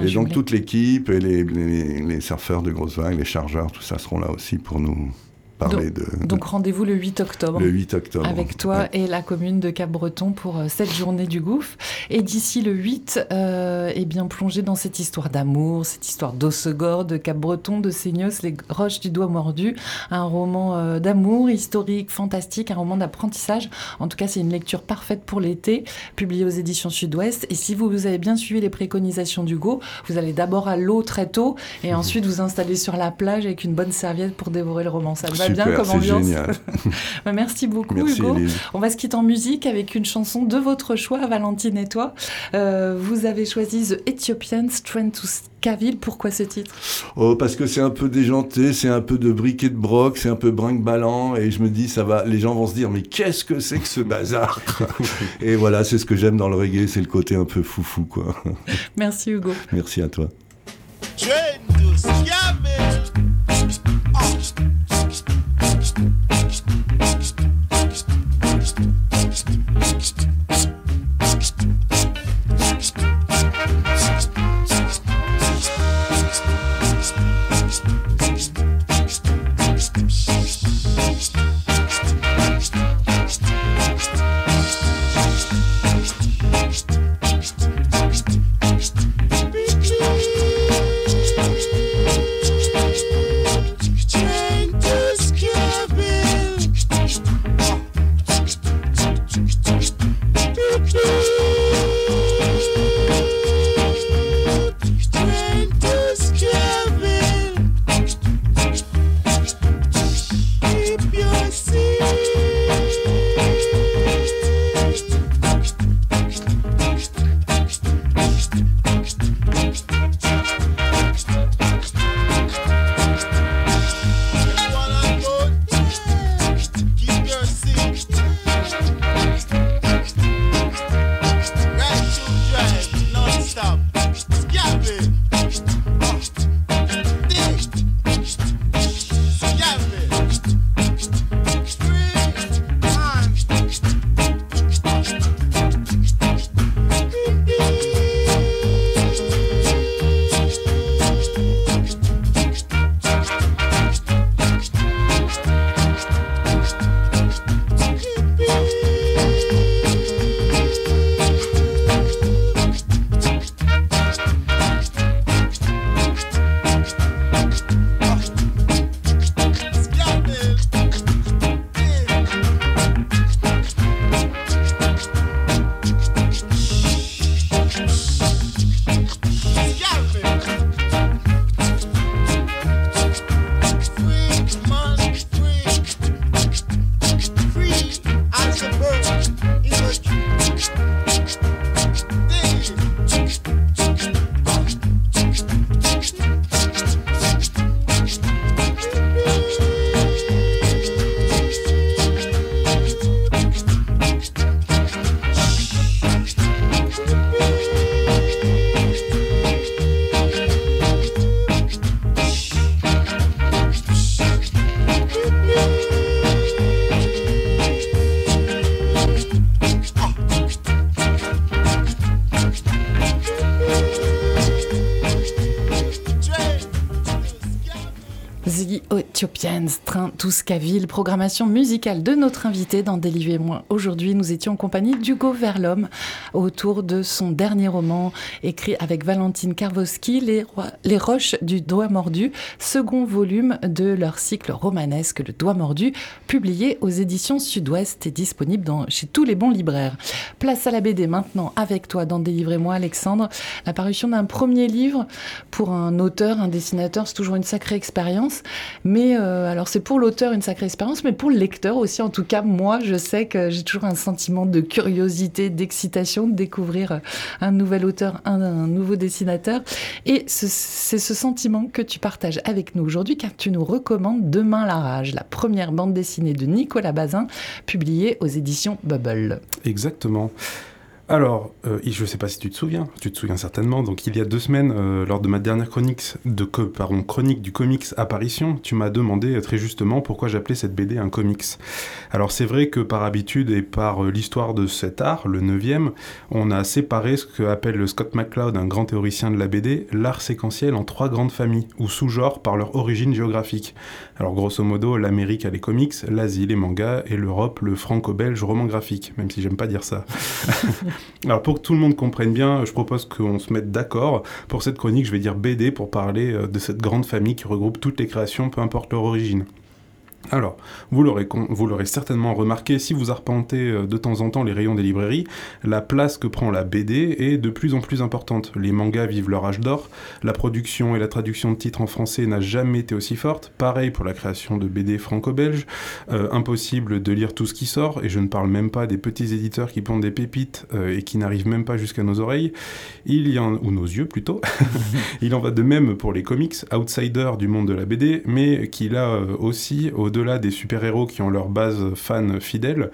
Speaker 1: est
Speaker 4: Et donc
Speaker 1: jumelée.
Speaker 4: toute l'équipe et les, les, les surfeurs de grosses vagues, les chargeurs, tout ça seront là aussi pour nous parler de, de-
Speaker 1: Donc rendez-vous le 8 octobre.
Speaker 4: le 8 octobre.
Speaker 1: Avec toi
Speaker 4: Ouais.
Speaker 1: et la commune de Cap-Breton pour euh, cette journée du gouffre. Et d'ici le 8, euh, eh bien plongé dans cette histoire d'amour, cette histoire d'Ossegor, de Cap-Breton, de Seignos, les roches du doigt mordu. Un roman euh, d'amour, historique, fantastique, un roman d'apprentissage. En tout cas, c'est une lecture parfaite pour l'été, publié aux éditions Sud-Ouest. Et si vous, vous avez bien suivi les préconisations d'Hugo, vous allez d'abord à l'eau très tôt et ensuite vous installer sur la plage avec une bonne serviette pour dévorer le roman. Ça va, bien comme ambiance.
Speaker 4: Génial.
Speaker 1: Bah, merci beaucoup Hugo. On va se quitter en musique avec une chanson de votre choix, Valentine et toi. Euh, vous avez choisi The Ethiopian Strength to Scaville. Pourquoi ce titre?
Speaker 4: Oh, Parce que c'est un peu déjanté, c'est un peu de briquet de broc, c'est un peu brinque-ballant, et je me dis, ça va, les gens vont se dire, mais qu'est-ce que c'est que ce bazar? Et voilà, c'est ce que j'aime dans le reggae, c'est le côté un peu foufou, quoi.
Speaker 1: Merci Hugo.
Speaker 4: Merci à toi.
Speaker 1: Train Touscaville, programmation musicale de notre invité dans Délivrer moi. Aujourd'hui, nous étions en compagnie d'Hugo Verlhomme autour de son dernier roman écrit avec Valentine Karvoski, Les, Roches du Doigt Mordu, second volume de leur cycle romanesque Le Doigt Mordu, publié aux éditions Sud-Ouest et disponible chez tous les bons libraires. Place à la BD maintenant avec toi dans Délivrer moi Alexandre. La parution d'un premier livre pour un auteur, un dessinateur, c'est toujours une sacrée expérience. Mais euh, alors c'est pour l'auteur une sacrée expérience, mais pour le lecteur aussi. En tout cas, moi, je sais que j'ai toujours un sentiment de curiosité, d'excitation de découvrir un nouvel auteur, un, nouveau dessinateur. Et c'est ce sentiment que tu partages avec nous aujourd'hui, car tu nous recommandes Demain la rage, la première bande dessinée de Nicolas Bazin, publiée aux éditions Bubble.
Speaker 5: Exactement. Alors, euh, je ne sais pas si tu te souviens, tu te souviens certainement, donc il y a deux semaines, euh, lors de ma dernière chronique, de, pardon, chronique du comics Apparition, tu m'as demandé euh, très justement pourquoi j'appelais cette BD un comics. Alors c'est vrai que par habitude et par l'histoire de cet art, le 9 on a séparé ce que appelle Scott McCloud, un grand théoricien de la BD, l'art séquentiel en trois grandes familles, ou sous-genres par leur origine géographique. Alors grosso modo, l'Amérique a les comics, l'Asie les mangas, et l'Europe le franco-belge roman graphique, même si j'aime pas dire ça. Alors pour que tout le monde comprenne bien, je propose qu'on se mette d'accord. Pour cette chronique, je vais dire BD pour parler euh, de cette grande famille qui regroupe toutes les créations, peu importe leur origine. Alors, vous l'aurez, certainement remarqué si vous arpentez euh, de temps en temps les rayons des librairies, la place que prend la BD est de plus en plus importante. Les mangas vivent leur âge d'or, la production et la traduction de titres en français n'a jamais été aussi forte, pareil pour la création de BD franco-belge, euh, impossible de lire tout ce qui sort, et je ne parle même pas des petits éditeurs qui plantent des pépites euh, et qui n'arrivent même pas jusqu'à nos oreilles, il y en, ou nos yeux plutôt, il en va de même pour les comics, outsiders du monde de la BD, mais qui là aussi, au au-delà des super-héros qui ont leur base fan fidèle,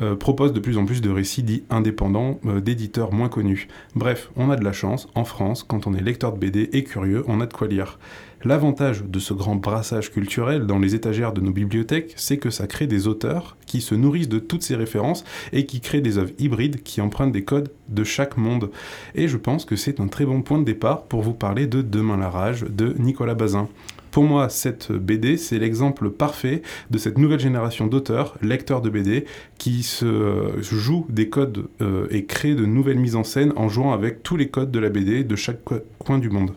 Speaker 5: euh, propose de plus en plus de récits dits indépendants euh, d'éditeurs moins connus. Bref, on a de la chance, en France, quand on est lecteur de BD et curieux, on a de quoi lire. L'avantage de ce grand brassage culturel dans les étagères de nos bibliothèques, c'est que ça crée des auteurs qui se nourrissent de toutes ces références et qui créent des œuvres hybrides qui empruntent des codes de chaque monde. Et je pense que c'est un très bon point de départ pour vous parler de Demain la rage de Nicolas Bazin. Pour moi, cette BD, c'est l'exemple parfait de cette nouvelle génération d'auteurs, lecteurs de BD, qui se jouent des codes euh, et créent de nouvelles mises en scène en jouant avec tous les codes de la BD de chaque coin du monde.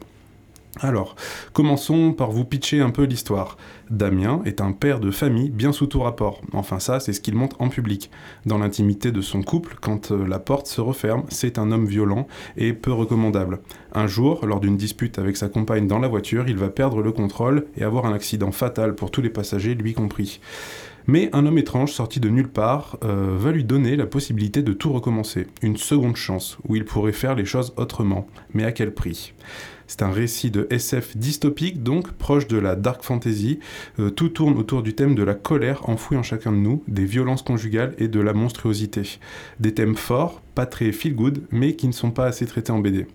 Speaker 5: Alors, commençons par vous pitcher un peu l'histoire. Damien est un père de famille bien sous tout rapport. Enfin ça, c'est ce qu'il montre en public. Dans l'intimité de son couple, quand euh, la porte se referme, c'est un homme violent et peu recommandable. Un jour, lors d'une dispute avec sa compagne dans la voiture, il va perdre le contrôle et avoir un accident fatal pour tous les passagers, lui compris. Mais un homme étrange sorti de nulle part euh, va lui donner la possibilité de tout recommencer, une seconde chance, où il pourrait faire les choses autrement. Mais à quel prix? C'est un récit de SF dystopique, donc proche de la dark fantasy. Euh, tout tourne autour du thème de la colère enfouie en chacun de nous, des violences conjugales et de la monstruosité. Des thèmes forts, pas très feel good, mais qui ne sont pas assez traités en BD.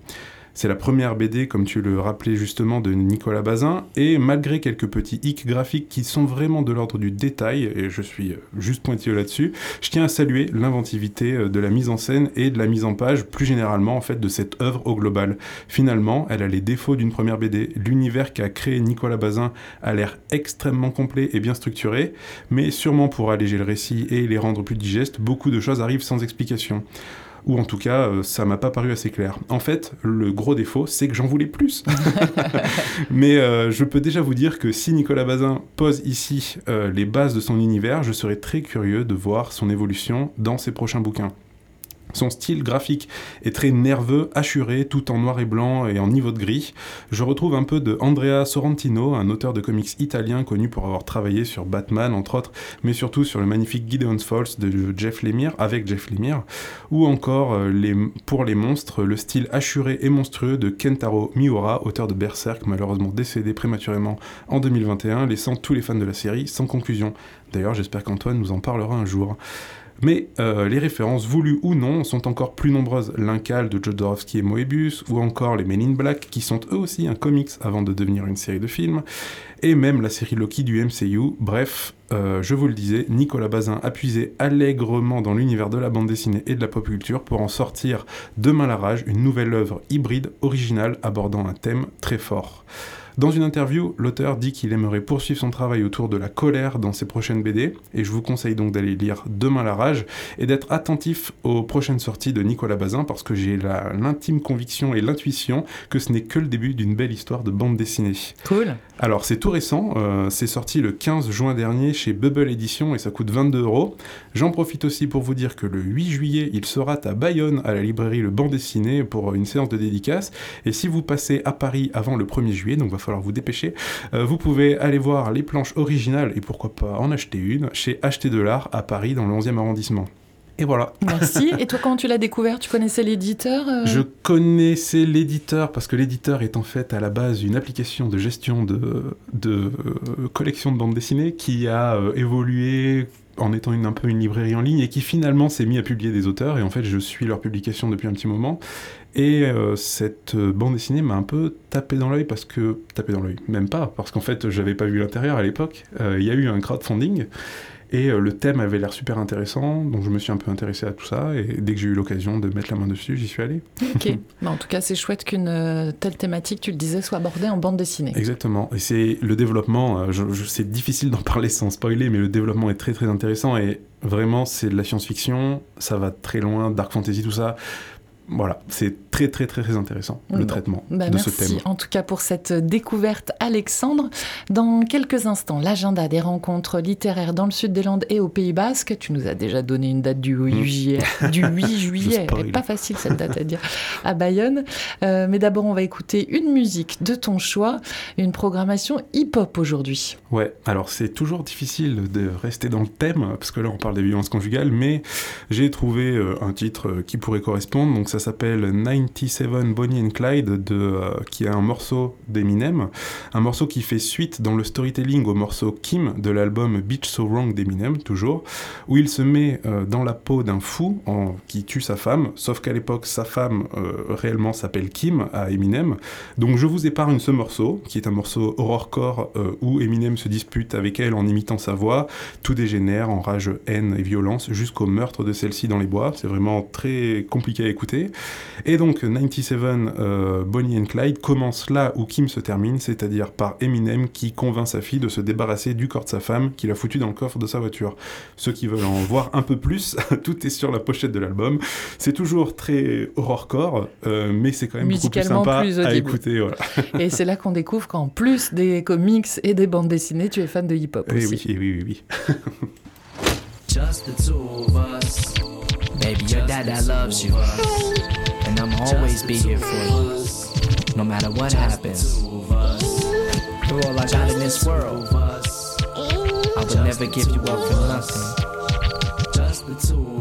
Speaker 5: C'est la première BD, comme tu le rappelais justement, de Nicolas Bazin, et malgré quelques petits hicks graphiques qui sont vraiment de l'ordre du détail, et je suis euh, juste pointilleux là-dessus, je tiens à saluer l'inventivité euh, de la mise en scène et de la mise en page, plus généralement en fait, de cette œuvre au global. Finalement, elle a les défauts d'une première BD. L'univers qu'a créé Nicolas Bazin a l'air extrêmement complet et bien structuré, mais sûrement pour alléger le récit et les rendre plus digestes, beaucoup de choses arrivent sans explication ou en tout cas, euh, ça m'a pas paru assez clair. En fait, le gros défaut, c'est que j'en voulais plus. Mais euh, je peux déjà vous dire que si Nicolas Bazin pose ici euh, les bases de son univers, je serais très curieux de voir son évolution dans ses prochains bouquins. Son style graphique est très nerveux, assuré, tout en noir et blanc et en niveau de gris. Je retrouve un peu de Andrea Sorrentino, un auteur de comics italien connu pour avoir travaillé sur Batman entre autres, mais surtout sur le magnifique Gideon's Falls de Jeff Lemire, avec Jeff Lemire, ou encore euh, les, pour les monstres, le style assuré et monstrueux de Kentaro Miura, auteur de Berserk, malheureusement décédé prématurément en 2021, laissant tous les fans de la série sans conclusion. D'ailleurs, j'espère qu'Antoine nous en parlera un jour. Mais euh, les références voulues ou non sont encore plus nombreuses. L'Incal de Jodorowsky et Moebius, ou encore les Men in Black, qui sont eux aussi un comics avant de devenir une série de films, et même la série Loki du MCU. Bref, euh, je vous le disais, Nicolas Bazin a puisé allègrement dans l'univers de la bande dessinée et de la pop culture pour en sortir Demain la rage, une nouvelle œuvre hybride, originale, abordant un thème très fort. Dans une interview, l'auteur dit qu'il aimerait poursuivre son travail autour de la colère dans ses prochaines BD, et je vous conseille donc d'aller lire Demain la rage et d'être attentif aux prochaines sorties de Nicolas Bazin parce que j'ai l'intime conviction et l'intuition que ce n'est que le début d'une belle histoire de bande dessinée.
Speaker 1: Cool.
Speaker 5: Alors c'est tout récent, euh, c'est sorti le 15 juin dernier chez Bubble Edition et ça coûte 22 euros. J'en profite aussi pour vous dire que le 8 juillet, il sera à Bayonne à la librairie Le Bande Dessiné pour une séance de dédicace. Et si vous passez à Paris avant le 1er juillet, donc va falloir vous dépêcher. Euh, vous pouvez aller voir les planches originales et pourquoi pas en acheter une chez Acheter de l'art à Paris dans le 11e arrondissement. Et voilà.
Speaker 1: Merci. Et toi, comment tu l'as découvert? Tu connaissais l'éditeur euh?
Speaker 5: Je connaissais l'éditeur parce que l'éditeur est en fait à la base une application de gestion de, de euh, collection de bandes dessinées qui a évolué en étant une, un peu une librairie en ligne et qui finalement s'est mis à publier des auteurs. Et en fait, je suis leur publication depuis un petit moment. Et euh, cette bande dessinée m'a un peu tapé dans l'œil parce que. tapé dans l'œil, même pas, parce qu'en fait, j'avais pas vu l'intérieur à l'époque. Euh, il y a eu un crowdfunding. Et euh, le thème avait l'air super intéressant, donc je me suis un peu intéressé à tout ça. Et dès que j'ai eu l'occasion de mettre la main dessus, j'y suis allé.
Speaker 1: Ok. Bah, en tout cas, c'est chouette qu'une telle thématique, tu le disais, soit abordée en bande dessinée.
Speaker 5: Exactement. Et c'est le développement, c'est difficile d'en parler sans spoiler, mais le développement est très très intéressant. Et vraiment, c'est de la science-fiction, ça va très loin, dark fantasy, tout ça voilà, c'est très très très intéressant le traitement
Speaker 1: bah,
Speaker 5: de
Speaker 1: merci
Speaker 5: ce thème.
Speaker 1: en tout cas pour cette découverte Alexandre. Dans quelques instants, l'agenda des rencontres littéraires dans le sud des Landes et au Pays Basque. Tu nous as déjà donné une date du 8
Speaker 5: Mm.
Speaker 1: juillet. Du 8 juillet.
Speaker 5: spoil.
Speaker 1: Pas facile cette date à dire à Bayonne. Euh, mais d'abord, on va écouter une musique de ton choix, une programmation hip-hop aujourd'hui.
Speaker 5: Ouais, alors c'est toujours difficile de rester dans le thème, parce que là on parle des violences conjugales, mais j'ai trouvé euh, un titre euh, qui pourrait correspondre, donc ça s'appelle 97 Bonnie and Clyde, de, euh, qui est un morceau d'Eminem, un morceau qui fait suite dans le storytelling au morceau Kim de l'album Beach So Wrong d'Eminem, toujours, où il se met euh, dans la peau d'un fou qui tue sa femme, sauf qu'à l'époque sa femme euh, réellement s'appelle Kim à Eminem, donc je vous épargne ce morceau, qui est un morceau horrorcore où Eminem se dispute avec elle en imitant sa voix. Tout dégénère en rage, haine et violence jusqu'au meurtre de celle-ci dans les bois. C'est vraiment très compliqué à écouter. Et donc 97 euh, Bonnie and Clyde commence là où Kim se termine, c'est-à-dire par Eminem qui convainc sa fille de se débarrasser du corps de sa femme qu'il a foutu dans le coffre de sa voiture. Ceux qui veulent en voir un peu plus, tout est sur la pochette de l'album. C'est toujours très horrorcore, euh, mais c'est quand même beaucoup plus sympa
Speaker 1: plus
Speaker 5: à écouter. Voilà.
Speaker 1: Et c'est là qu'on découvre qu'en plus des comics et des bandes dessinées, tu es fan de hip-hop
Speaker 5: Eh
Speaker 1: aussi.
Speaker 5: oui, eh oui, oui, oui.
Speaker 6: Just the two of us. Baby, your dad loves you. And I'm always be here for you. No matter what happens. You're all I got in this world. I would never give you up for nothing.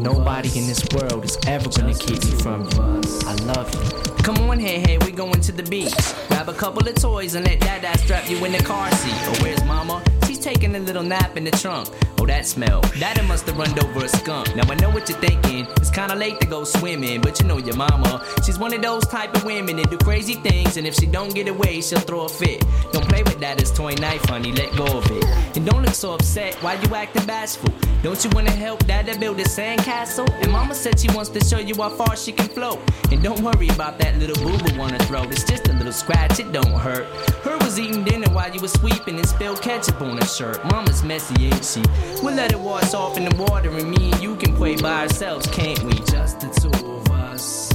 Speaker 6: Nobody in this world is ever gonna keep me from you. I love you. Come on, hey, hey, we going to the beach. Grab a couple of toys and let dad strap you in the car seat. Oh, where's mama? She's taking a little nap in the trunk. Oh, that smell. Daddy must have run over a skunk. Now I know what you're thinking. It's kinda late to go swimming, but you know your mama. She's one of those type of women that do crazy things, and if she don't get away, she'll throw a fit. Don't play with that as toy knife, honey. Let go of it. And don't look so upset. Why you acting bashful? Don't you wanna help Dada build a sandcastle? And Mama said she wants to show you how far she can float. And don't worry about that little boo boo on her throat. It's just a little scratch. It don't hurt. Her was eating dinner while you was sweeping and spilled ketchup on her shirt. Mama's messy, ain't she? We'll let it wash off in the water, and me and you can play by ourselves, can't we? Just the two of us.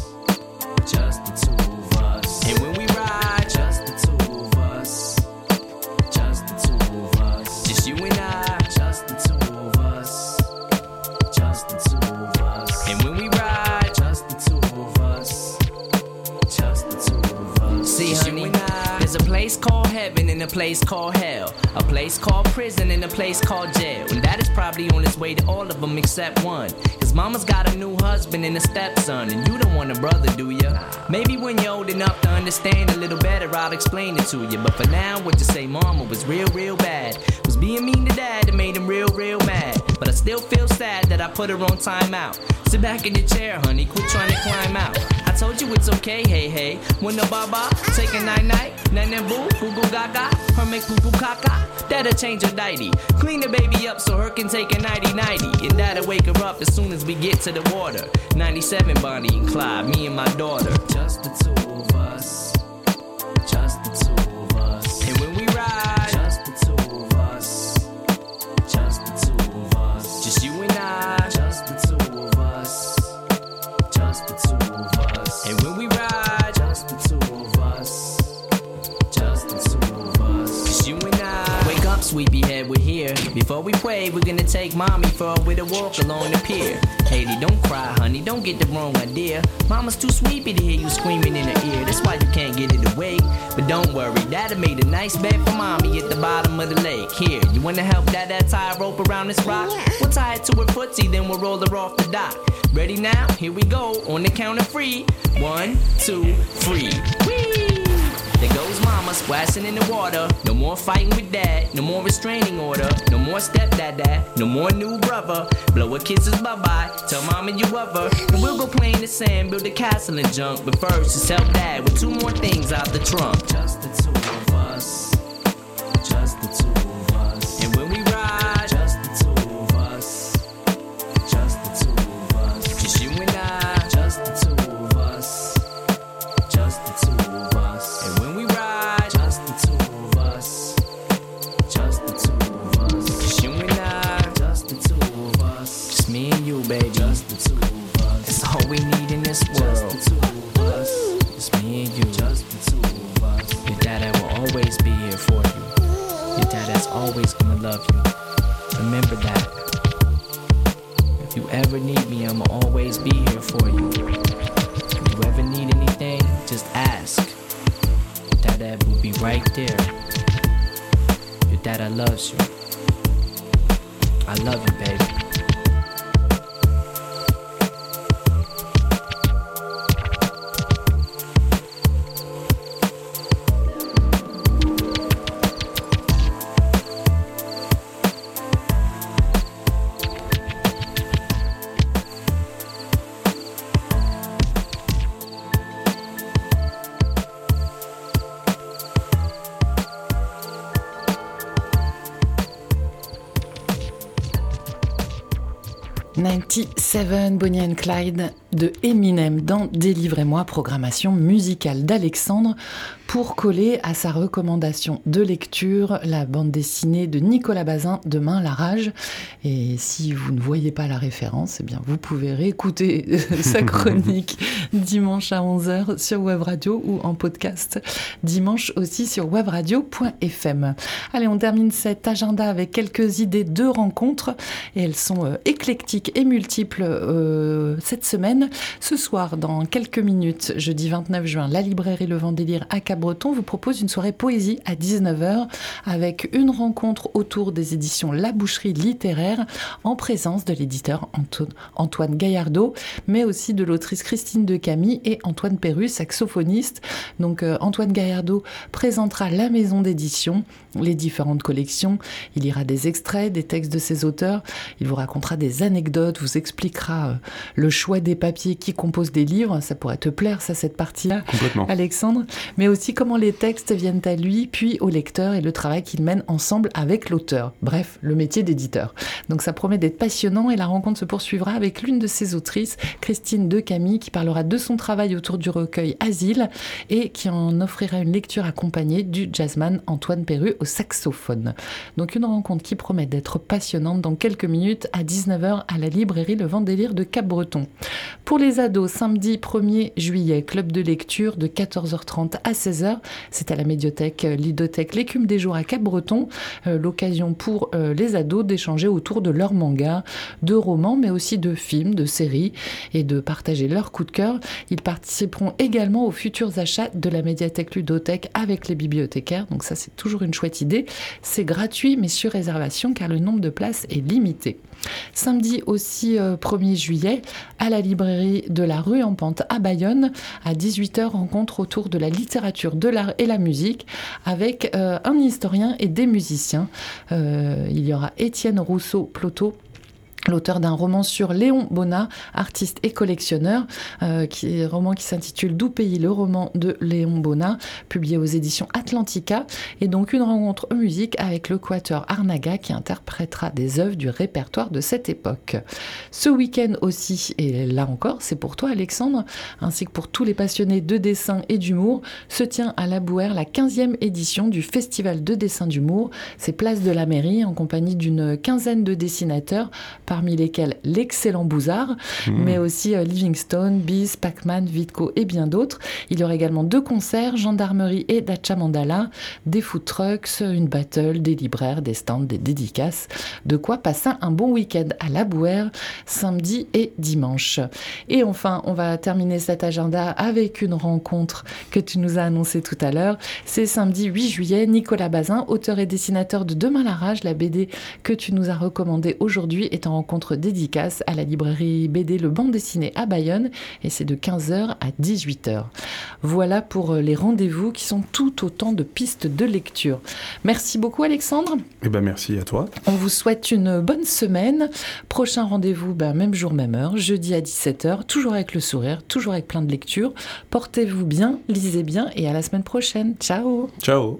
Speaker 6: A place called hell. A place called prison and a place called jail. And that is probably on its way to all of them except one. Cause mama's got a new husband and a stepson. And you don't want a brother, do ya? Maybe when you're old enough to understand a little better, I'll explain it to you. But for now, what you say, mama was real, real bad. Was being mean to dad that made him real, real mad. But I still feel sad that I put her on timeout. Sit back in your chair, honey, quit trying to climb out. I told you it's okay, hey, hey. When the baba, take a night night, nan boo, boo goo gaga, her make poo poo caca. That'll change her nighty. Clean the baby up so her can take a nighty nighty. And that'll wake her up as soon as we get to the water. 97 Bonnie and Clyde, me and my daughter. Just the two we pray, we're gonna take mommy for a bit of walk along the pier. Haley, don't cry, honey, don't get the wrong idea. Mama's too sleepy to hear you screaming in her ear. That's why you can't get it awake. But don't worry, Dada made a nice bed for mommy at the bottom of the lake. Here, you wanna help Dada tie a rope around this rock? We'll tie it to her footsie, then we'll roll her off the dock. Ready now? Here we go, on the count of three. One, two, three. Whee! There goes mama splashing in the water. No more fighting with dad. No more restraining order. No more stepdad dad. No more new brother. Blow her kisses bye bye. Tell mama you love her. And we'll go play in the sand, build a castle and junk. But first, just help dad with two more things out the trunk. Just the two
Speaker 1: 97 Bonnie and Clyde de Eminem dans Délivrez-moi, programmation musicale d'Alexandre pour coller à sa recommandation de lecture la bande dessinée de Nicolas Bazin, Demain la rage. Et si vous ne voyez pas la référence, eh bien vous pouvez réécouter sa chronique dimanche à 11h sur Web Radio ou en podcast dimanche aussi sur webradio.fm. Allez, on termine cet agenda avec quelques idées de rencontres et elles sont euh, éclectiques et multiples euh, cette semaine. Ce soir, dans quelques minutes, jeudi 29 juin, la librairie Le Vendélire à Cap Breton vous propose une soirée poésie à 19h avec une rencontre autour des éditions La Boucherie littéraire en présence de l'éditeur Antoine Gaillardot, mais aussi de l'autrice Christine de Camille et Antoine Perru, saxophoniste. Donc euh, Antoine Gaillardot présentera la maison d'édition, les différentes collections. Il lira des extraits, des textes de ses auteurs. Il vous racontera des anecdotes, vous expliquera euh, le choix des papiers qui composent des livres. Ça pourrait te plaire, ça, cette partie-là, Alexandre. Mais aussi comment les textes viennent à lui, puis au lecteur et le travail qu'il mène ensemble avec l'auteur. Bref, le métier d'éditeur. Donc ça promet d'être passionnant et la rencontre se poursuivra avec l'une de ses autrices, Christine De Camille, qui parlera de son travail autour du recueil Asile et qui en offrira une lecture accompagnée du jazzman Antoine Perru au saxophone. Donc une rencontre qui promet d'être passionnante dans quelques minutes à 19h à la librairie Le Vendélire de Cap-Breton. Pour les ados, samedi 1er juillet, club de lecture de 14h30 à 16h c'est à la médiothèque euh, Lidothèque L'écume des jours à Cap-Breton. Euh, l'occasion pour euh, les ados d'échanger autour de leurs mangas, de romans, mais aussi de films, de séries et de partager leurs coups de cœur. Ils participeront également aux futurs achats de la médiathèque Ludothèque avec les bibliothécaires. Donc ça, c'est toujours une chouette idée. C'est gratuit, mais sur réservation car le nombre de places est limité. Samedi aussi 1er juillet, à la librairie de la rue en Pente à Bayonne, à 18h, rencontre autour de la littérature de l'art et la musique avec euh, un historien et des musiciens. Euh, il y aura Étienne Rousseau-Ploto l'auteur d'un roman sur Léon Bonnat, artiste et collectionneur, euh, qui est un roman qui s'intitule D'où pays le roman de Léon Bonnat, publié aux éditions Atlantica, et donc une rencontre musique avec le Arnaga qui interprétera des œuvres du répertoire de cette époque. Ce week-end aussi, et là encore, c'est pour toi Alexandre, ainsi que pour tous les passionnés de dessin et d'humour, se tient à la Bouère la 15e édition du Festival de dessin d'humour. C'est place de la mairie en compagnie d'une quinzaine de dessinateurs parmi lesquels l'excellent Bouzard, mmh. mais aussi euh, Livingstone, Biz, Pacman, Vitko et bien d'autres. Il y aura également deux concerts, Gendarmerie et Dacha Mandala, des food trucks, une battle, des libraires, des stands, des dédicaces. De quoi passer un bon week-end à la Bouère, samedi et dimanche. Et enfin, on va terminer cet agenda avec une rencontre que tu nous as annoncée tout à l'heure. C'est samedi 8 juillet, Nicolas Bazin, auteur et dessinateur de Demain la rage, la BD que tu nous as recommandée aujourd'hui, est en rencontre dédicace à la librairie BD Le Banc Dessiné à Bayonne et c'est de 15h à 18h. Voilà pour euh, les rendez-vous qui sont tout autant de pistes de lecture. Merci beaucoup Alexandre.
Speaker 5: Eh ben merci à toi.
Speaker 1: On vous souhaite une bonne semaine. Prochain rendez-vous, ben, même jour, même heure, jeudi à 17h, toujours avec le sourire, toujours avec plein de lectures. Portez-vous bien, lisez bien et à la semaine prochaine. Ciao.
Speaker 5: Ciao.